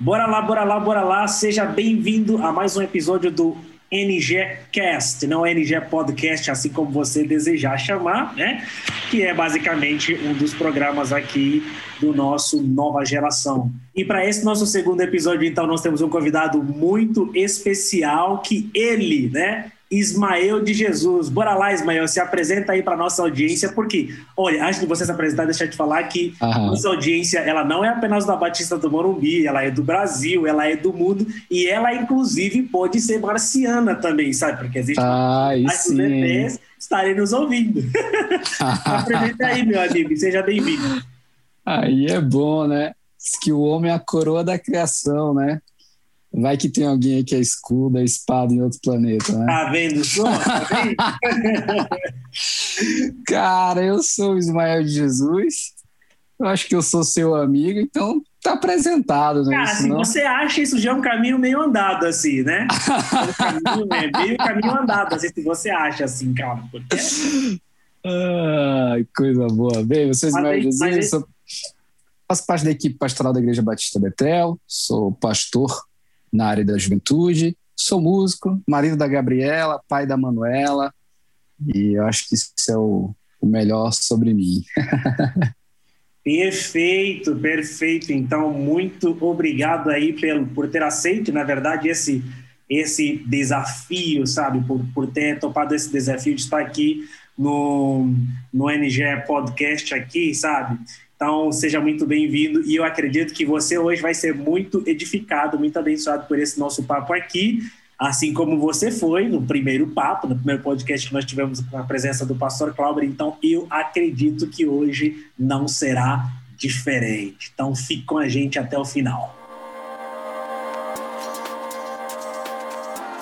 Bora lá, bora lá, bora lá. Seja bem-vindo a mais um episódio do NG Cast, não NG Podcast, assim como você desejar chamar, né? Que é basicamente um dos programas aqui do nosso Nova Geração. E para esse nosso segundo episódio, então, nós temos um convidado muito especial que ele, né? Ismael de Jesus. Bora lá, Ismael, se apresenta aí para nossa audiência, porque, olha, antes de você se apresentar, deixa eu te falar que Aham. nossa audiência, ela não é apenas da Batista do Morumbi, ela é do Brasil, ela é do mundo, e ela, inclusive, pode ser marciana também, sabe? Porque existe ah, mais ETs estarem nos ouvindo. apresenta aí, meu amigo, seja bem-vindo. Aí é bom, né? Diz que o homem é a coroa da criação, né? Vai que tem alguém aí que é escudo, é espada em outro planeta, né? Tá vendo só? Tá Cara, eu sou o Ismael de Jesus. Eu acho que eu sou seu amigo, então tá apresentado, né? Cara, se você acha isso já é um caminho meio andado, assim, né? Um caminho, é meio caminho andado, assim, se você acha assim, cara. Porque... Ai, coisa boa. Bem, eu sou Ismael de Jesus, sou... faço parte da equipe pastoral da Igreja Batista Betel, sou pastor na área da juventude. Sou músico, marido da Gabriela, pai da Manuela, e eu acho que isso é o, o melhor sobre mim. Perfeito, perfeito. Então, muito obrigado aí pelo, por ter aceito, na verdade, esse, esse desafio, sabe? Por, por ter topado esse desafio de estar aqui no, no NG Podcast aqui, sabe? Então, seja muito bem-vindo e eu acredito que você hoje vai ser muito edificado, muito abençoado por esse nosso papo aqui, assim como você foi no primeiro papo, no primeiro podcast que nós tivemos com a presença do pastor Cláudio. Então, eu acredito que hoje não será diferente. Então, fique com a gente até o final.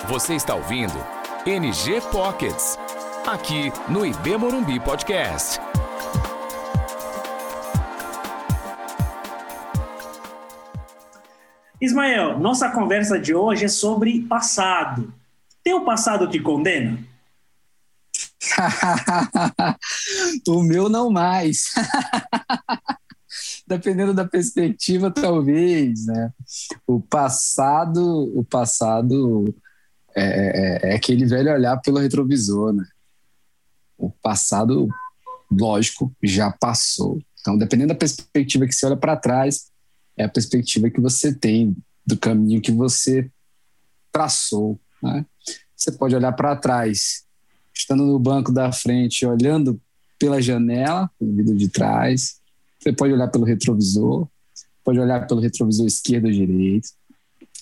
Você está ouvindo NG Pockets, aqui no IB Morumbi Podcast. Ismael, nossa conversa de hoje é sobre passado. Teu passado te condena? o meu não mais. Dependendo da perspectiva, talvez, né? O passado, o passado é, é, é aquele velho olhar pelo retrovisor, né? O passado, lógico, já passou. Então, dependendo da perspectiva que você olha para trás, é a perspectiva que você tem do caminho que você traçou. Né? Você pode olhar para trás, estando no banco da frente, olhando pela janela, pelo vidro de trás. Você pode olhar pelo retrovisor, pode olhar pelo retrovisor esquerdo ou direito,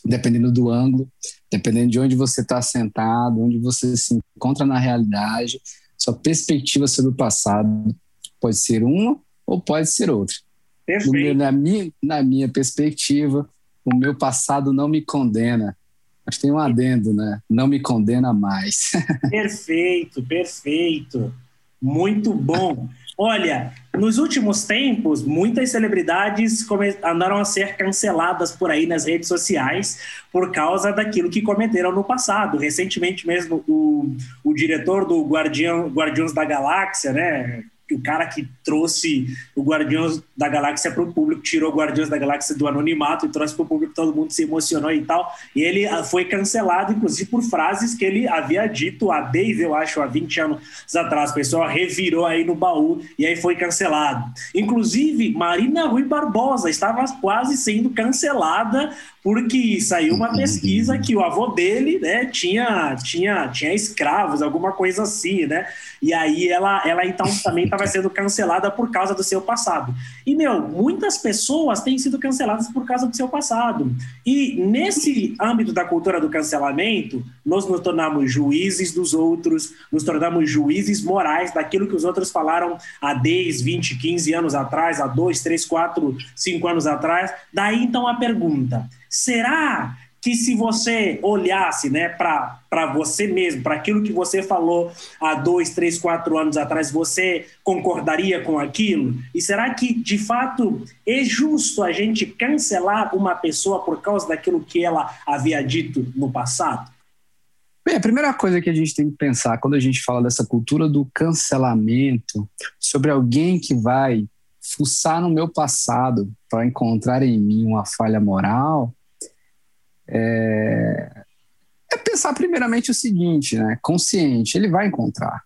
dependendo do ângulo, dependendo de onde você está sentado, onde você se encontra na realidade, sua perspectiva sobre o passado pode ser uma ou pode ser outra. Perfeito. na, minha, na minha perspectiva, o meu passado não me condena. Mas tem um adendo, né? Não me condena mais. perfeito, perfeito. Muito bom. Olha, nos últimos tempos, muitas celebridades andaram a ser canceladas por aí nas redes sociais por causa daquilo que cometeram no passado. Recentemente mesmo, o, o diretor do Guardião, Guardiões da Galáxia, né, o cara que trouxe o Guardiões da Galáxia para o público, tirou o Guardiões da Galáxia do anonimato e trouxe para o público, todo mundo se emocionou e tal. E ele ah, foi cancelado, inclusive, por frases que ele havia dito há 10, eu acho, há 20 anos atrás. O pessoal revirou aí no baú e aí foi cancelado. Inclusive, Marina Rui Barbosa estava quase sendo cancelada porque saiu uma pesquisa que o avô dele, né, tinha, tinha, tinha escravos, alguma coisa assim, né? E aí ela, ela então também estava sendo cancelada por causa do seu passado. E, meu, muitas pessoas têm sido canceladas por causa do seu passado. E nesse âmbito da cultura do cancelamento, nós nos tornamos juízes dos outros, nos tornamos juízes morais daquilo que os outros falaram há 10, 20, 15 anos atrás, há 2, 3, 4, 5 anos atrás. Daí então a pergunta Será que se você olhasse né, para você mesmo, para aquilo que você falou há dois, três, quatro anos atrás, você concordaria com aquilo? E será que, de fato, é justo a gente cancelar uma pessoa por causa daquilo que ela havia dito no passado? Bem, a primeira coisa que a gente tem que pensar quando a gente fala dessa cultura do cancelamento, sobre alguém que vai fuçar no meu passado para encontrar em mim uma falha moral, é, é pensar primeiramente o seguinte, né? Consciente, ele vai encontrar.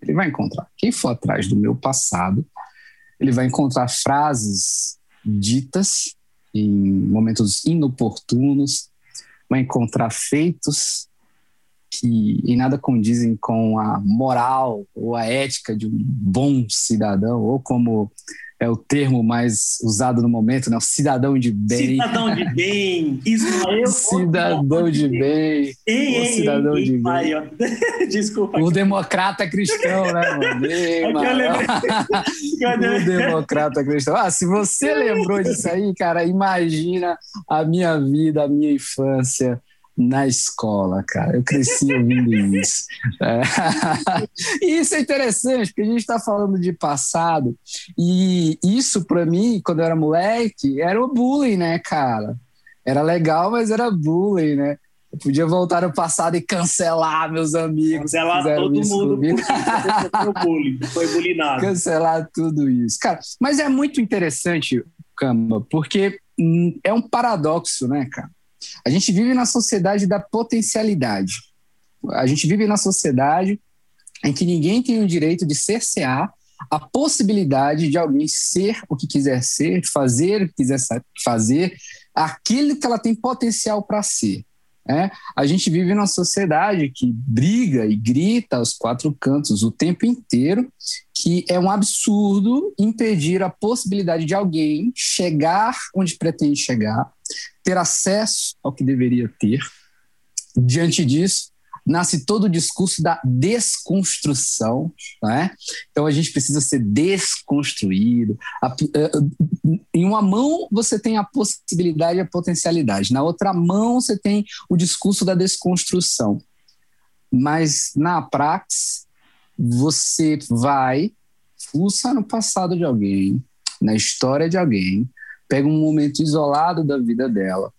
Ele vai encontrar. Quem for atrás do meu passado, ele vai encontrar frases ditas em momentos inoportunos, vai encontrar feitos que em nada condizem com a moral ou a ética de um bom cidadão, ou como é o termo mais usado no momento, né? O cidadão de bem. Cidadão de bem. Ismael. cidadão de bem. Ei, ei, cidadão ei, de bem. pai. Desculpa. O democrata cristão, né, mano? Ei, É mano. O democrata cristão. Ah, se você lembrou disso aí, cara, imagina a minha vida, a minha infância na escola, cara. Eu cresci ouvindo isso. É. E isso é interessante, porque a gente está falando de passado, e isso, para mim, quando eu era moleque, era o bullying, né, cara? Era legal, mas era bullying, né? Eu podia voltar no passado e cancelar meus amigos. Cancelar todo mundo comigo. foi bullying, foi bulinado. cancelar tudo isso. Cara, mas é muito interessante, Cama, porque hum, é um paradoxo, né, cara? A gente vive na sociedade da potencialidade. A gente vive na sociedade em que ninguém tem o direito de cercear a possibilidade de alguém ser o que quiser ser, fazer o que quiser fazer, aquilo que ela tem potencial para ser. né? A gente vive numa sociedade que briga e grita aos quatro cantos o tempo inteiro que é um absurdo impedir a possibilidade de alguém chegar onde pretende chegar, ter acesso ao que deveria ter. Diante disso, nasce todo o discurso da desconstrução, né? Então a gente precisa ser desconstruído. Eh, Em uma mão você tem a possibilidade e a potencialidade, na outra mão você tem o discurso da desconstrução. Mas na praxis, você vai, fuça no passado de alguém, na história de alguém, pega um momento isolado da vida dela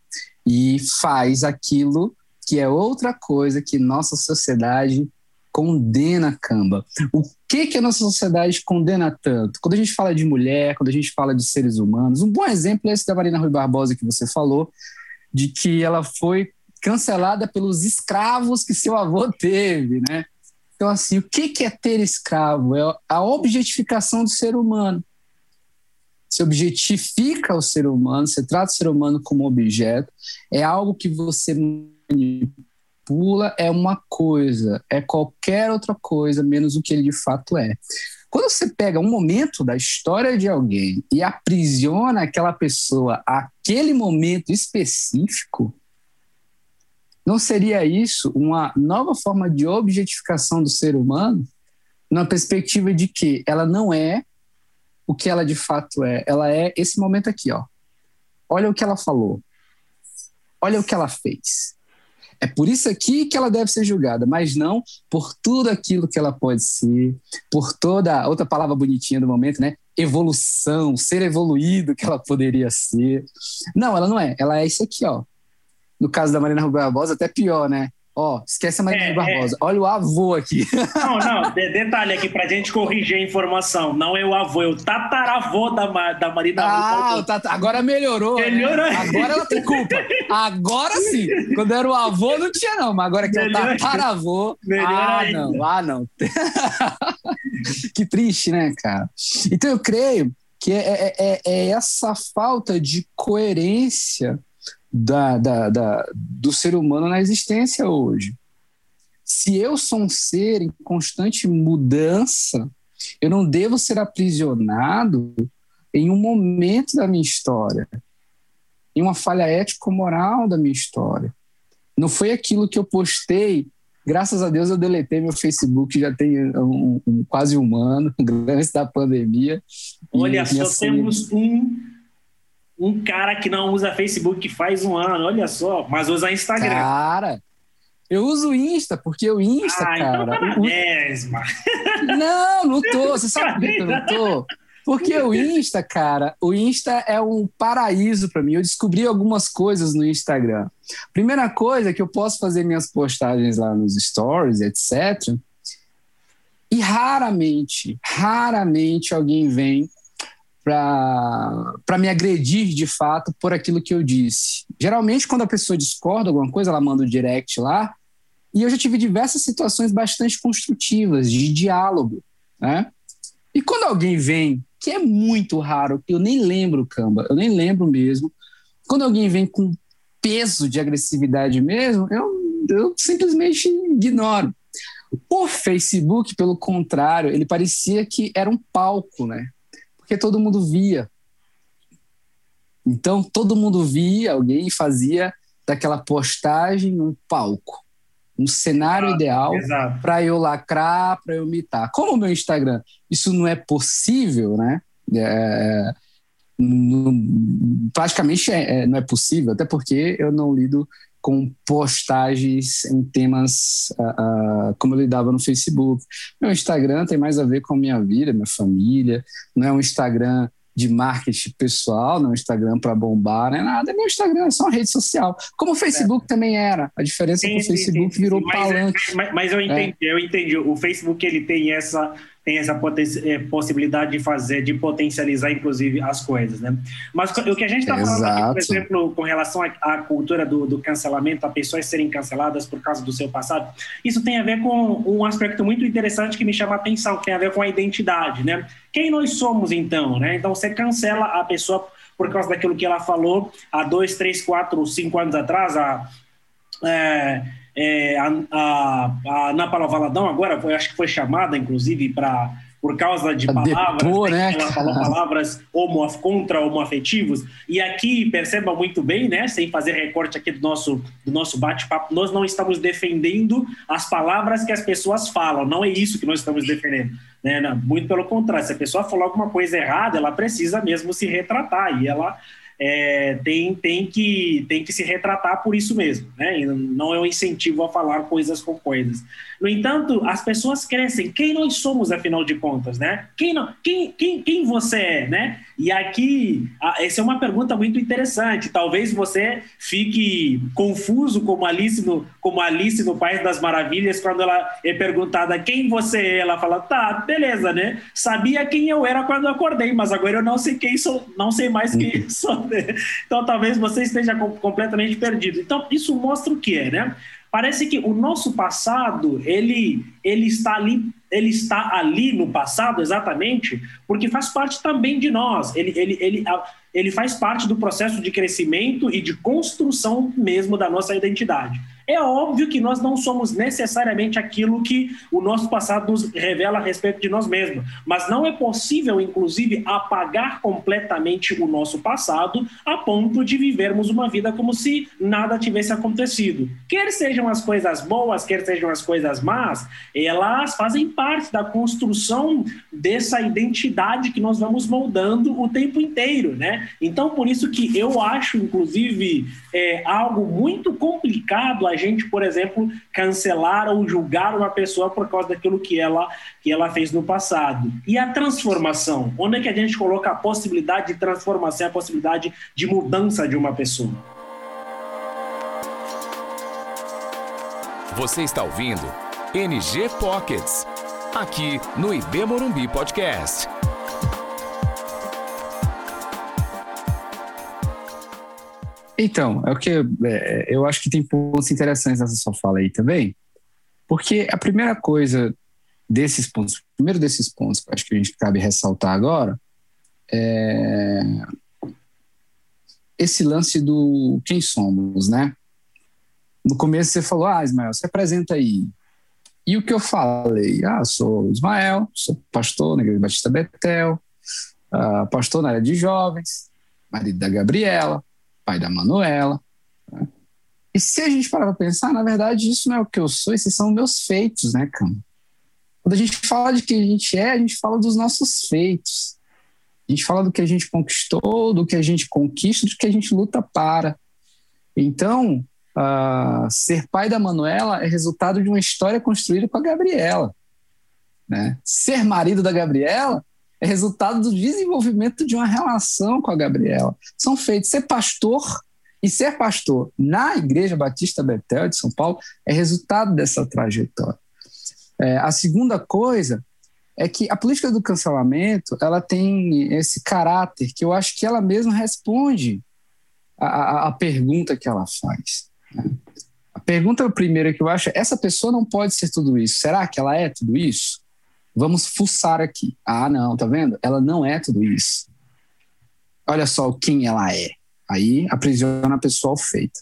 e faz aquilo que é outra coisa que nossa sociedade condena, camba. O que que a nossa sociedade condena tanto? Quando a gente fala de mulher, quando a gente fala de seres humanos, um bom exemplo é esse da Marina Rui Barbosa que você falou, de que ela foi cancelada pelos escravos que seu avô teve, né? Então, assim, o que que é ter escravo? É a objetificação do ser humano. Você objetifica o ser humano, você trata o ser humano como objeto, é algo que você manipula, é uma coisa, é qualquer outra coisa, menos o que ele de fato é. Quando você pega um momento da história de alguém e aprisiona aquela pessoa àquele momento específico, não seria isso uma nova forma de objetificação do ser humano, na perspectiva de que ela não é o que ela de fato é, ela é esse momento aqui, ó. Olha o que ela falou. Olha o que ela fez. É por isso aqui que ela deve ser julgada, mas não por tudo aquilo que ela pode ser, por toda outra palavra bonitinha do momento, né? Evolução, ser evoluído que ela poderia ser. Não, ela não é. Ela é isso aqui, ó. No caso da Marina Rui Barbosa, até pior, né? Ó, esquece a Marina É, Rui Barbosa. Olha o avô aqui. Não, não, de- detalhe aqui pra gente corrigir a informação. Não é o avô, é o tataravô da, da Marina Ah, o Tata- agora melhorou. né? Melhorou. Agora ela tem culpa. Agora sim. Quando era o avô, não tinha, não. Mas agora que é o tataravô. Melhor ah, ainda. não. Ah, não. que triste, né, cara? Então eu creio que é, é- é- é essa falta de coerência da, da- da- do ser humano na existência hoje. Se eu sou um ser em constante mudança, eu não devo ser aprisionado em um momento da minha história, em uma falha ético-moral da minha história. Não foi aquilo que eu postei. Graças a Deus eu deletei meu Facebook já tem um, um- quase um ano, antes da pandemia. Olha, só temos um, um cara que não usa Facebook faz um ano, olha só, mas usa Instagram. Cara, eu uso o Insta, porque o Insta, ah, então cara. na o- mesma. Não, não tô. Você sabe por que que eu não tô? Porque o Insta, cara, o Insta é um paraíso para mim. Eu descobri algumas coisas no Instagram. Primeira coisa é que eu posso fazer minhas postagens lá nos stories, etc. E raramente, raramente alguém vem para me agredir de fato por aquilo que eu disse. Geralmente, quando a pessoa discorda alguma coisa, ela manda o um direct lá, e eu já tive diversas situações bastante construtivas, de diálogo, né? E quando alguém vem, que é muito raro, eu nem lembro, Camba, eu nem lembro mesmo, quando alguém vem com peso de agressividade mesmo, eu, eu simplesmente ignoro. O Facebook, pelo contrário, ele parecia que era um palco, né? Porque todo mundo via. Então, todo mundo via, alguém fazia daquela postagem um palco um cenário ideal para eu lacrar, para eu imitar. Como o meu Instagram, isso não é possível, né? É, praticamente é, é, não é possível, até porque eu não lido com postagens em temas uh, uh, como eu lidava no Facebook. Meu Instagram tem mais a ver com a minha vida, minha família, não é um Instagram de marketing pessoal, não Instagram para bombar, não é nada. Meu Instagram é só uma rede social. Como o Facebook é. também era. A diferença sim, é que o Facebook sim, virou mas, palanque. Mas, mas, eu entendi, é. eu entendi. O Facebook ele tem essa tem essa é, possibilidade de fazer, de potencializar, inclusive, as coisas, né? Mas o que a gente está falando aqui, por exemplo, com relação à cultura do, do, cancelamento, a pessoas serem canceladas por causa do seu passado, isso tem a ver com um aspecto muito interessante que me chama a atenção, que tem a ver com a identidade, né? Quem nós somos, então, né? Então, você cancela a pessoa por causa daquilo que ela falou há dois, três, quatro, cinco anos atrás, há... É, é, a, a, a Ana Paula Valadão agora, foi, acho que foi chamada, inclusive, para por causa de palavras, Depor, né? ela falou palavras homo, contra homoafetivos, e aqui, perceba muito bem, né, sem fazer recorte aqui do nosso, do nosso bate-papo, nós não estamos defendendo as palavras que as pessoas falam, não é isso que nós estamos defendendo. Né? Muito pelo contrário, se a pessoa falou alguma coisa errada, ela precisa mesmo se retratar, e ela é, tem, tem, que, tem que se retratar por isso mesmo, né? não é um incentivo a falar coisas com coisas. No entanto, as pessoas crescem. Quem nós somos, afinal de contas, né? Quem, não, quem, quem, quem você é, né? E aqui, essa é uma pergunta muito interessante. Talvez você fique confuso como Alice no, como Alice no País das Maravilhas, quando ela é perguntada quem você é, ela fala, tá, beleza, né? Sabia quem eu era quando eu acordei, mas agora eu não sei quem sou, não sei mais quem sou. Né? Então talvez você esteja completamente perdido. Então, isso mostra o que é, né? Parece que o nosso passado, ele, ele está ali, ele está ali no passado exatamente, porque faz parte também de nós. Ele, ele, ele, ele faz parte do processo de crescimento e de construção mesmo da nossa identidade. É óbvio que nós não somos necessariamente aquilo que o nosso passado nos revela a respeito de nós mesmos, mas não é possível, inclusive, apagar completamente o nosso passado a ponto de vivermos uma vida como se nada tivesse acontecido. Quer sejam as coisas boas, quer sejam as coisas más, elas fazem parte da construção dessa identidade que nós vamos moldando o tempo inteiro, né? Então, por isso que eu acho, inclusive, é, algo muito complicado a gente, por exemplo, cancelar ou julgar uma pessoa por causa daquilo que ela, que ela fez no passado. E a transformação? Onde é que a gente coloca a possibilidade de transformação, a possibilidade de mudança de uma pessoa? Você está ouvindo NG Pockets, aqui no IB Morumbi Podcast. Então, é o que é, eu acho que tem pontos interessantes nessa sua fala aí também, porque a primeira coisa desses pontos, primeiro desses pontos que acho que a gente cabe ressaltar agora é esse lance do quem somos, né? No começo você falou, ah, Ismael, se apresenta aí. E o que eu falei? Ah, sou Ismael, sou pastor na Igreja Batista Betel, uh, pastor na área de jovens, marido da Gabriela, pai da Manuela. Né? E se a gente parar para pensar, na verdade, isso não é o que eu sou, esses são meus feitos, né, Cam? Quando a gente fala de quem a gente é, a gente fala dos nossos feitos. A gente fala do que a gente conquistou, do que a gente conquista, do que a gente luta para. Então, uh, ser pai da Manuela é resultado de uma história construída com a Gabriela. Né? Ser marido da Gabriela é resultado do desenvolvimento de uma relação com a Gabriela. São feitos ser pastor e ser pastor na Igreja Batista Betel de São Paulo é resultado dessa trajetória. É, a segunda coisa é que a política do cancelamento ela tem esse caráter que eu acho que ela mesma responde a, a pergunta que ela faz. Pergunta primeira que eu acho essa pessoa não pode ser tudo isso. Será que ela é tudo isso? Vamos fuçar aqui. Ah, não, tá vendo? Ela não é tudo isso. Olha só quem ela é. Aí aprisiona a pessoa ao feito.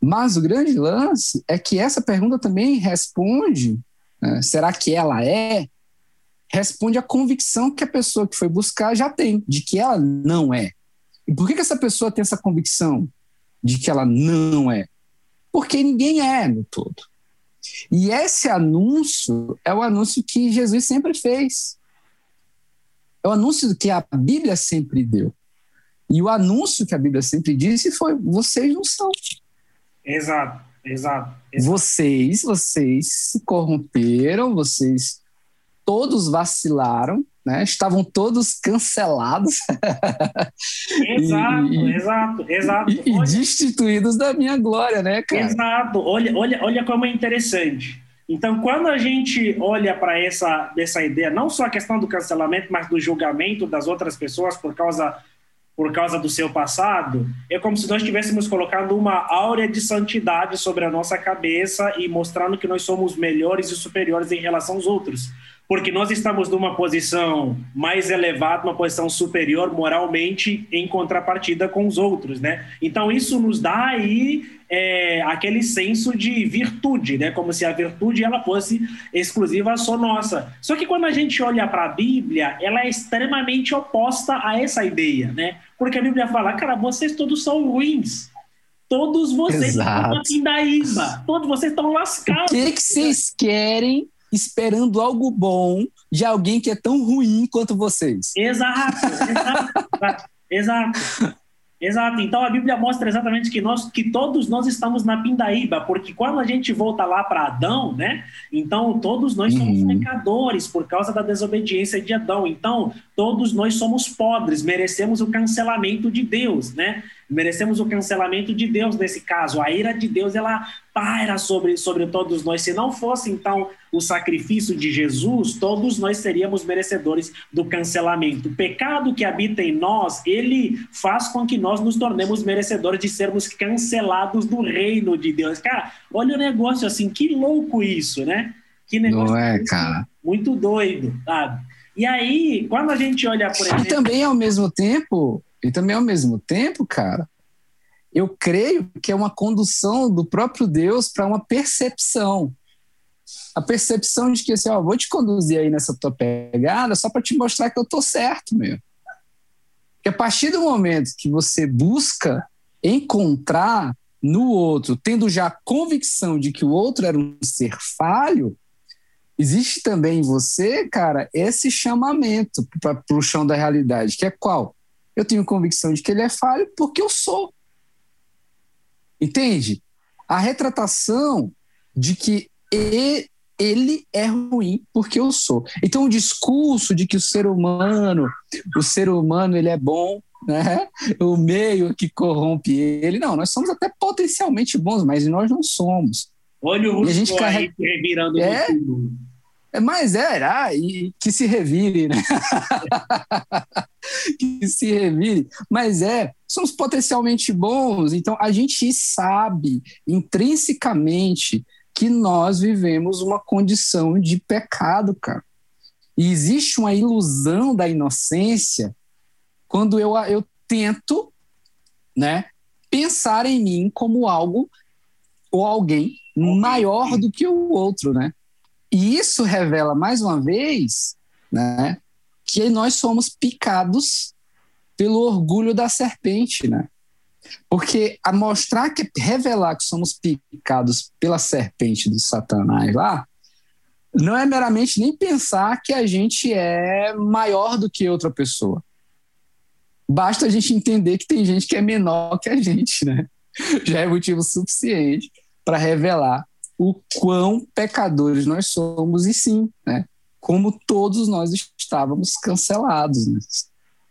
Mas o grande lance é que essa pergunta também responde: né, será que ela é? Responde a convicção que a pessoa que foi buscar já tem, de que ela não é. E por que, que essa pessoa tem essa convicção de que ela não é? Porque ninguém é no todo. E esse anúncio é o anúncio que Jesus sempre fez. É o anúncio que a Bíblia sempre deu. E o anúncio que a Bíblia sempre disse foi: vocês não são. Exato, exato. exato. Vocês, vocês se corromperam, vocês todos vacilaram, né? Estavam todos cancelados. Exato, e, exato, exato. E, e, destituídos da minha glória, né, cara? Exato. Olha, olha, olha como é interessante. Então, quando a gente olha para essa, essa ideia, não só a questão do cancelamento, mas do julgamento das outras pessoas por causa por causa do seu passado, é como se nós estivéssemos colocando uma áurea de santidade sobre a nossa cabeça e mostrando que nós somos melhores e superiores em relação aos outros porque nós estamos numa posição mais elevada, uma posição superior moralmente em contrapartida com os outros, né? Então isso nos dá aí é, aquele senso de virtude, né? Como se a virtude ela fosse exclusiva só nossa. Só que quando a gente olha para a Bíblia, ela é extremamente oposta a essa ideia, né? Porque a Bíblia fala, cara, vocês todos são ruins. Todos vocês Exato. estão na pindaíba. Todos vocês estão lascados. O que, que vocês querem esperando algo bom de alguém que é tão ruim quanto vocês. Exato, exato, exato. Exato. Então a Bíblia mostra exatamente que nós, que todos nós estamos na pindaíba, porque quando a gente volta lá para Adão, né? Então todos nós somos uhum. pecadores por causa da desobediência de Adão. Então todos nós somos podres, merecemos o cancelamento de Deus, né? Merecemos o cancelamento de Deus nesse caso. A ira de Deus ela paira sobre sobre todos nós. Se não fosse então o sacrifício de Jesus, todos nós seríamos merecedores do cancelamento. O pecado que habita em nós, ele faz com que nós nos tornemos merecedores de sermos cancelados do reino de Deus. Cara, olha o negócio assim, que louco isso, né? Que negócio Não é, cara. Muito doido, sabe? E aí, quando a gente olha por exemplo... E também ao mesmo tempo, e também ao mesmo tempo, cara, eu creio que é uma condução do próprio Deus para uma percepção a percepção de que assim, ó, vou te conduzir aí nessa tua pegada só para te mostrar que eu tô certo, meu. Que a partir do momento que você busca encontrar no outro, tendo já a convicção de que o outro era um ser falho, existe também em você, cara, esse chamamento para o chão da realidade, que é qual? Eu tenho convicção de que ele é falho porque eu sou. Entende? A retratação de que ele é ruim porque eu sou. Então o discurso de que o ser humano, o ser humano ele é bom, né? O meio que corrompe ele, não, nós somos até potencialmente bons, mas nós não somos. Olha o Russo a gente carrega... aí revirando é, é, mas é, ah, e que se revire, né? que se revire. Mas é, somos potencialmente bons, então a gente sabe intrinsecamente que nós vivemos uma condição de pecado, cara. E existe uma ilusão da inocência quando eu, eu tento né, pensar em mim como algo ou alguém maior do que o outro, né? E isso revela mais uma vez, né, que nós somos picados pelo orgulho da serpente, né? Porque a mostrar que revelar que somos picados pela serpente do Satanás lá, não é meramente nem pensar que a gente é maior do que outra pessoa. Basta a gente entender que tem gente que é menor que a gente, né? Já é motivo suficiente para revelar o quão pecadores nós somos e sim, né? Como todos nós estávamos cancelados. Né?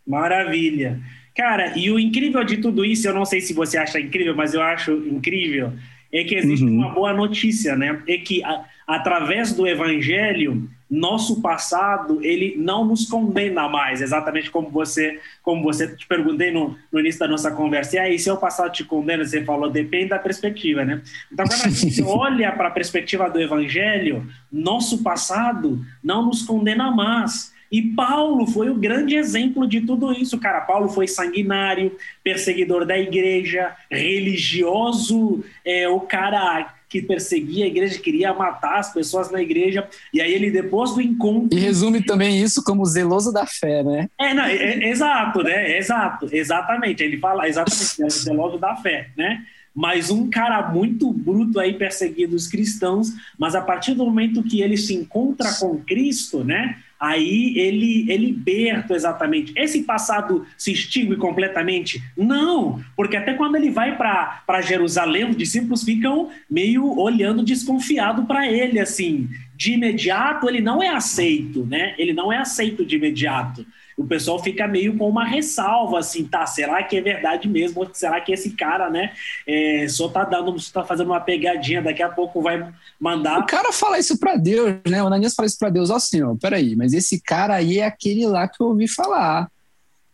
Maravilha. Cara, e o incrível de tudo isso, eu não sei se você acha incrível, mas eu acho incrível, é que existe uhum. uma boa notícia, né? É que a, através do evangelho nosso passado ele não nos condena mais, exatamente como você como você te perguntei no, no início da nossa conversa. E aí, se o passado te condena, você falou, depende da perspectiva, né? Então, quando a gente olha para a perspectiva do Evangelho, nosso passado não nos condena mais. E Paulo foi o grande exemplo de tudo isso, cara. Paulo foi sanguinário, perseguidor da igreja, religioso, é, o cara que perseguia a igreja, queria matar as pessoas na igreja. E aí ele, depois do encontro. E resume também isso como zeloso da fé, né? É, não, é, é exato, né? Exato, exatamente. Ele fala exatamente, é zeloso da fé, né? Mas um cara muito bruto aí perseguindo os cristãos, mas a partir do momento que ele se encontra com Cristo, né? Aí ele é liberto exatamente. Esse passado se extingue completamente? Não, porque até quando ele vai para Jerusalém, os discípulos ficam meio olhando desconfiado para ele, assim. De imediato, ele não é aceito, né? Ele não é aceito de imediato o pessoal fica meio com uma ressalva, assim, tá, será que é verdade mesmo? Será que esse cara, né, é, só tá dando, só tá fazendo uma pegadinha, daqui a pouco vai mandar... O cara fala isso para Deus, né, o Ananias fala isso para Deus, ó senhor, peraí, mas esse cara aí é aquele lá que eu ouvi falar.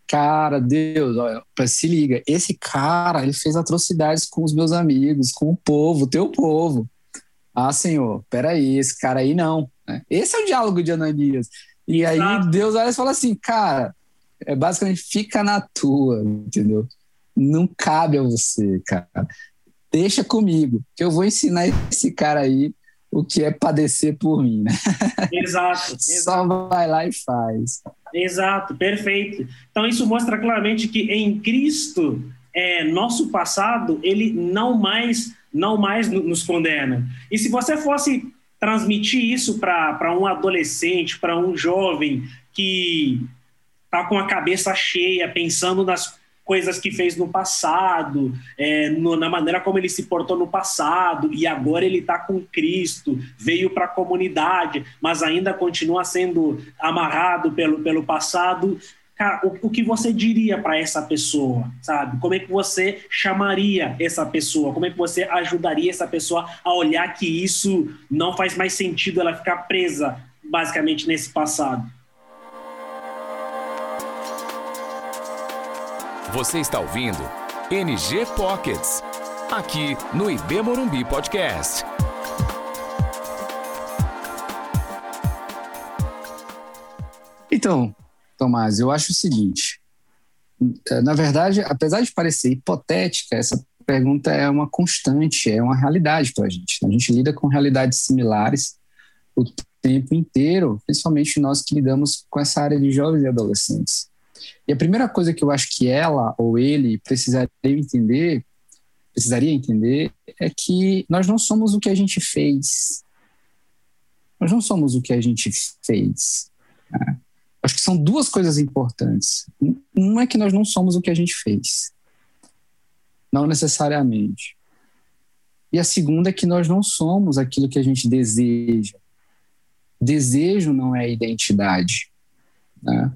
Cara, Deus, olha, se liga, esse cara, ele fez atrocidades com os meus amigos, com o povo, teu povo. Ah, senhor, peraí, esse cara aí não. Né? Esse é o diálogo de Ananias. E aí Exato. Deus olha e fala assim, cara, é basicamente fica na tua, entendeu? Não cabe a você, cara. Deixa comigo, que eu vou ensinar esse cara aí o que é padecer por mim, né? Exato. Só vai lá e faz. Exato, perfeito. Então isso mostra claramente que em Cristo, é, nosso passado, ele não mais não mais nos condena. E se você fosse transmitir isso para um adolescente, para um jovem que está com a cabeça cheia, pensando nas coisas que fez no passado, é, no, na maneira como ele se portou no passado, e agora ele está com Cristo, veio para a comunidade, mas ainda continua sendo amarrado pelo, pelo passado. Cara, o, o que você diria para essa pessoa, sabe? Como é que você chamaria essa pessoa? Como é que você ajudaria essa pessoa a olhar que isso não faz mais sentido ela ficar presa, basicamente, nesse passado? Você está ouvindo NG Pockets, aqui no IB Morumbi Podcast. Então, Tomás, eu acho o seguinte: é, na verdade, apesar de parecer hipotética, essa pergunta é uma constante, é uma realidade para a gente. A gente lida com realidades similares o tempo inteiro, principalmente nós que lidamos com essa área de jovens e adolescentes. E a primeira coisa que eu acho que ela ou ele precisaria entender, precisaria entender, é que nós não somos o que a gente fez. Nós não somos o que a gente fez. Né? Acho que são duas coisas importantes. Uma é que nós não somos o que a gente fez. Não necessariamente. E a segunda é que nós não somos aquilo que a gente deseja. Desejo não é identidade. Né?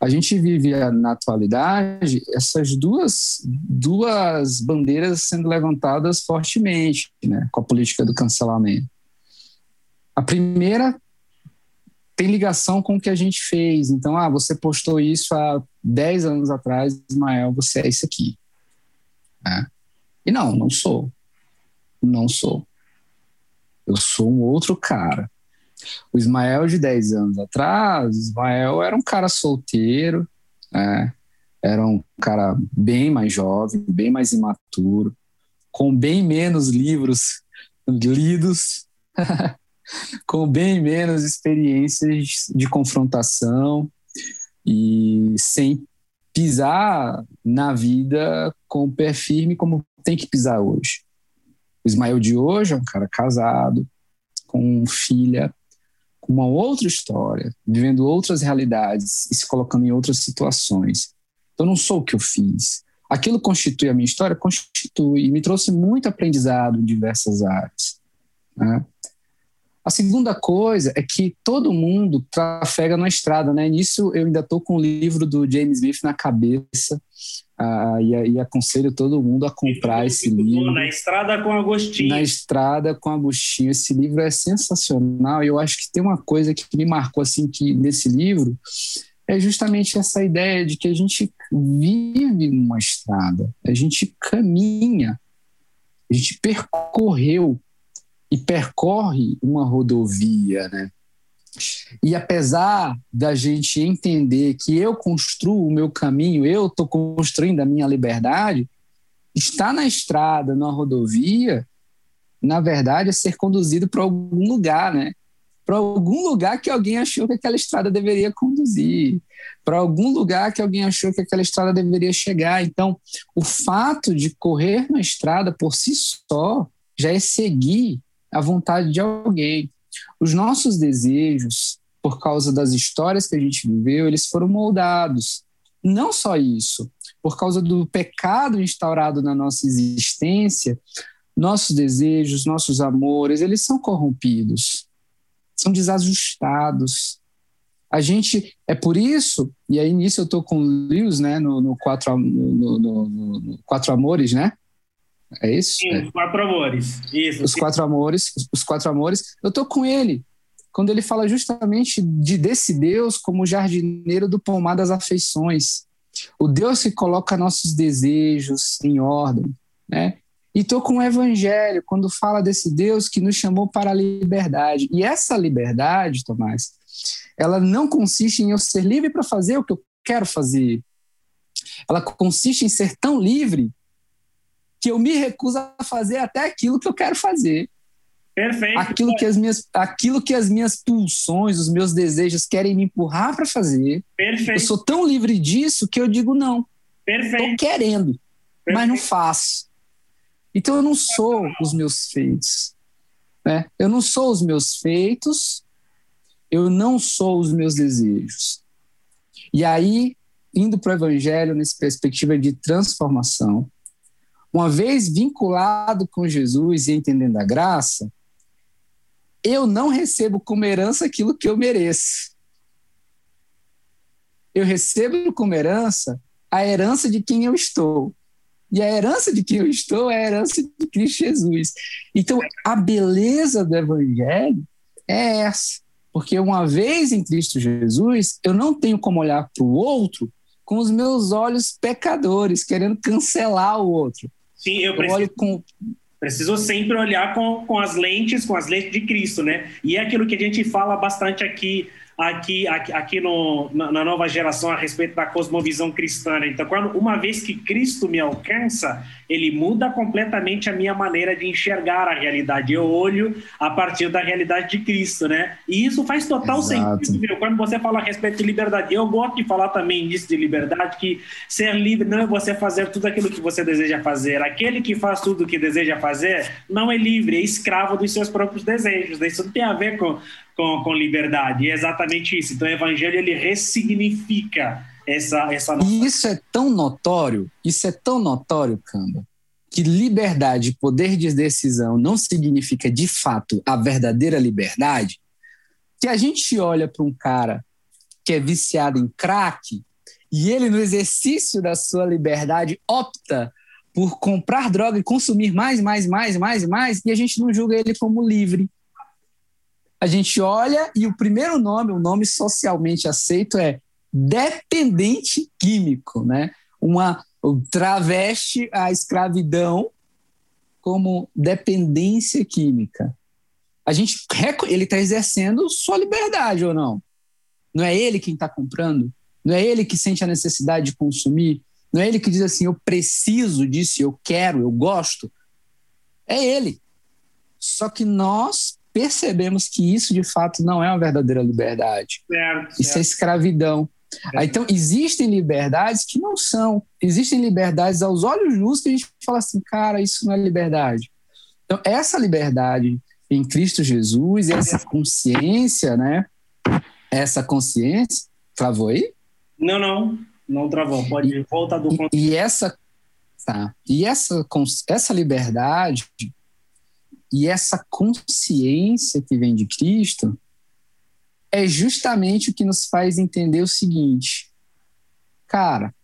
A gente vive na atualidade essas duas, duas bandeiras sendo levantadas fortemente né, com a política do cancelamento. A primeira tem ligação com o que a gente fez. Então, ah, você postou isso há 10 anos atrás, Ismael, você é isso aqui. É. E não, não sou. Não sou. Eu sou um outro cara. O Ismael de 10 anos atrás, Ismael era um cara solteiro, né? era um cara bem mais jovem, bem mais imaturo, com bem menos livros lidos, com bem menos experiências de confrontação e sem pisar na vida com o pé firme como tem que pisar hoje. O Ismael de hoje é um cara casado, com filha, com uma outra história, vivendo outras realidades e se colocando em outras situações. Então, não sou o que eu fiz. Aquilo constitui a minha história? Constitui. E me trouxe muito aprendizado em diversas áreas. Né? A segunda coisa é que todo mundo trafega na estrada, né? Nisso eu ainda estou com o livro do James Smith na cabeça ah, e, e, aconselho todo mundo a comprar esse livro. Na Estrada com Agostinho. Na Estrada com Agostinho. Esse livro é sensacional e eu acho que tem uma coisa que me marcou assim que nesse livro é justamente essa ideia de que a gente vive numa estrada, a gente caminha, a gente percorreu e percorre uma rodovia, né? E apesar da gente entender que eu construo o meu caminho, eu estou construindo a minha liberdade, estar na estrada, na rodovia, na verdade, é ser conduzido para algum lugar, né? Para algum lugar que alguém achou que aquela estrada deveria conduzir, para algum lugar que alguém achou que aquela estrada deveria chegar. Então, o fato de correr na estrada por si só já é seguir a vontade de alguém. Os nossos desejos, por causa das histórias que a gente viveu, eles foram moldados. Não só isso, por causa do pecado instaurado na nossa existência, nossos desejos, nossos amores, eles são corrompidos, são desajustados. A gente, é por isso, e aí nisso eu estou com o Lewis, né, no, no, quatro, no, no, no, Quatro Amores, né? É isso? Sim, é. os quatro amores. Isso. Os quatro amores, os quatro amores. Eu tô com ele quando ele fala justamente de desse Deus como jardineiro do pomar das afeições. O Deus que coloca nossos desejos em ordem, né? E tô com o evangelho quando fala desse Deus que nos chamou para a liberdade. E essa liberdade, Tomás, ela não consiste em eu ser livre para fazer o que eu quero fazer. Ela consiste em ser tão livre que eu me recuso a fazer até aquilo que eu quero fazer. Perfeito. Aquilo que as minhas, aquilo que as minhas pulsões, os meus desejos querem me empurrar para fazer. Perfeito. Eu sou tão livre disso que eu digo não. Perfeito. Tô querendo, Perfeito. mas não faço. Então eu não sou os meus feitos. Né? Eu não sou os meus feitos, eu não sou os meus desejos. E aí, indo para o evangelho nessa perspectiva de transformação, uma vez vinculado com Jesus e entendendo a graça, eu não recebo como herança aquilo que eu mereço. Eu recebo como herança a herança de quem eu estou. E a herança de quem eu estou é a herança de Cristo Jesus. Então, a beleza do Evangelho é essa. Porque uma vez em Cristo Jesus, eu não tenho como olhar para o outro com os meus olhos pecadores, querendo cancelar o outro. Sim, eu, eu preciso, olho com... sempre olhar com, com as lentes, com as lentes de Cristo, né? E é aquilo que a gente fala bastante aqui aqui, aqui, aqui no, na, na, nova geração a respeito da cosmovisão cristã. Né? Então, quando, uma vez que Cristo me alcança, ele muda completamente a minha maneira de enxergar a realidade. Eu olho a partir da realidade de Cristo, né? E isso faz total Exato. sentido. Viu? Quando você fala a respeito de liberdade, eu gosto de falar também disso de liberdade, que ser livre não é você fazer tudo aquilo que você deseja fazer. Aquele que faz tudo o que deseja fazer não é livre, é escravo dos seus próprios desejos. Isso não tem a ver com com, com liberdade. E é exatamente isso. Então, o evangelho ele ressignifica essa, essa nossa... E isso é tão notório, isso é tão notório, Camba, que liberdade, poder de decisão não significa de fato a verdadeira liberdade, que a gente olha para um cara que é viciado em crack e ele, no exercício da sua liberdade, opta por comprar droga e consumir mais, mais, mais, mais, mais, e a gente não julga ele como livre a gente olha e o primeiro nome, o nome socialmente aceito é dependente químico, né? Uma traveste a escravidão como dependência química. A gente ele está exercendo sua liberdade ou não? Não é ele quem está comprando? Não é ele que sente a necessidade de consumir? Não é ele que diz assim, eu preciso disso, eu quero, eu gosto? É ele. Só que nós percebemos que isso de fato não é uma verdadeira liberdade. Certo, isso é escravidão. É. Então, existem liberdades que não são. Existem liberdades aos olhos nus que a gente fala assim, cara, isso não é liberdade. Então, essa liberdade em Cristo Jesus, essa consciência, né? Essa consciência. Travou aí? Não, não. Não travou. Pode voltar do E, e essa. Tá. E essa, essa liberdade e essa consciência que vem de Cristo é justamente o que nos faz entender o seguinte: cara,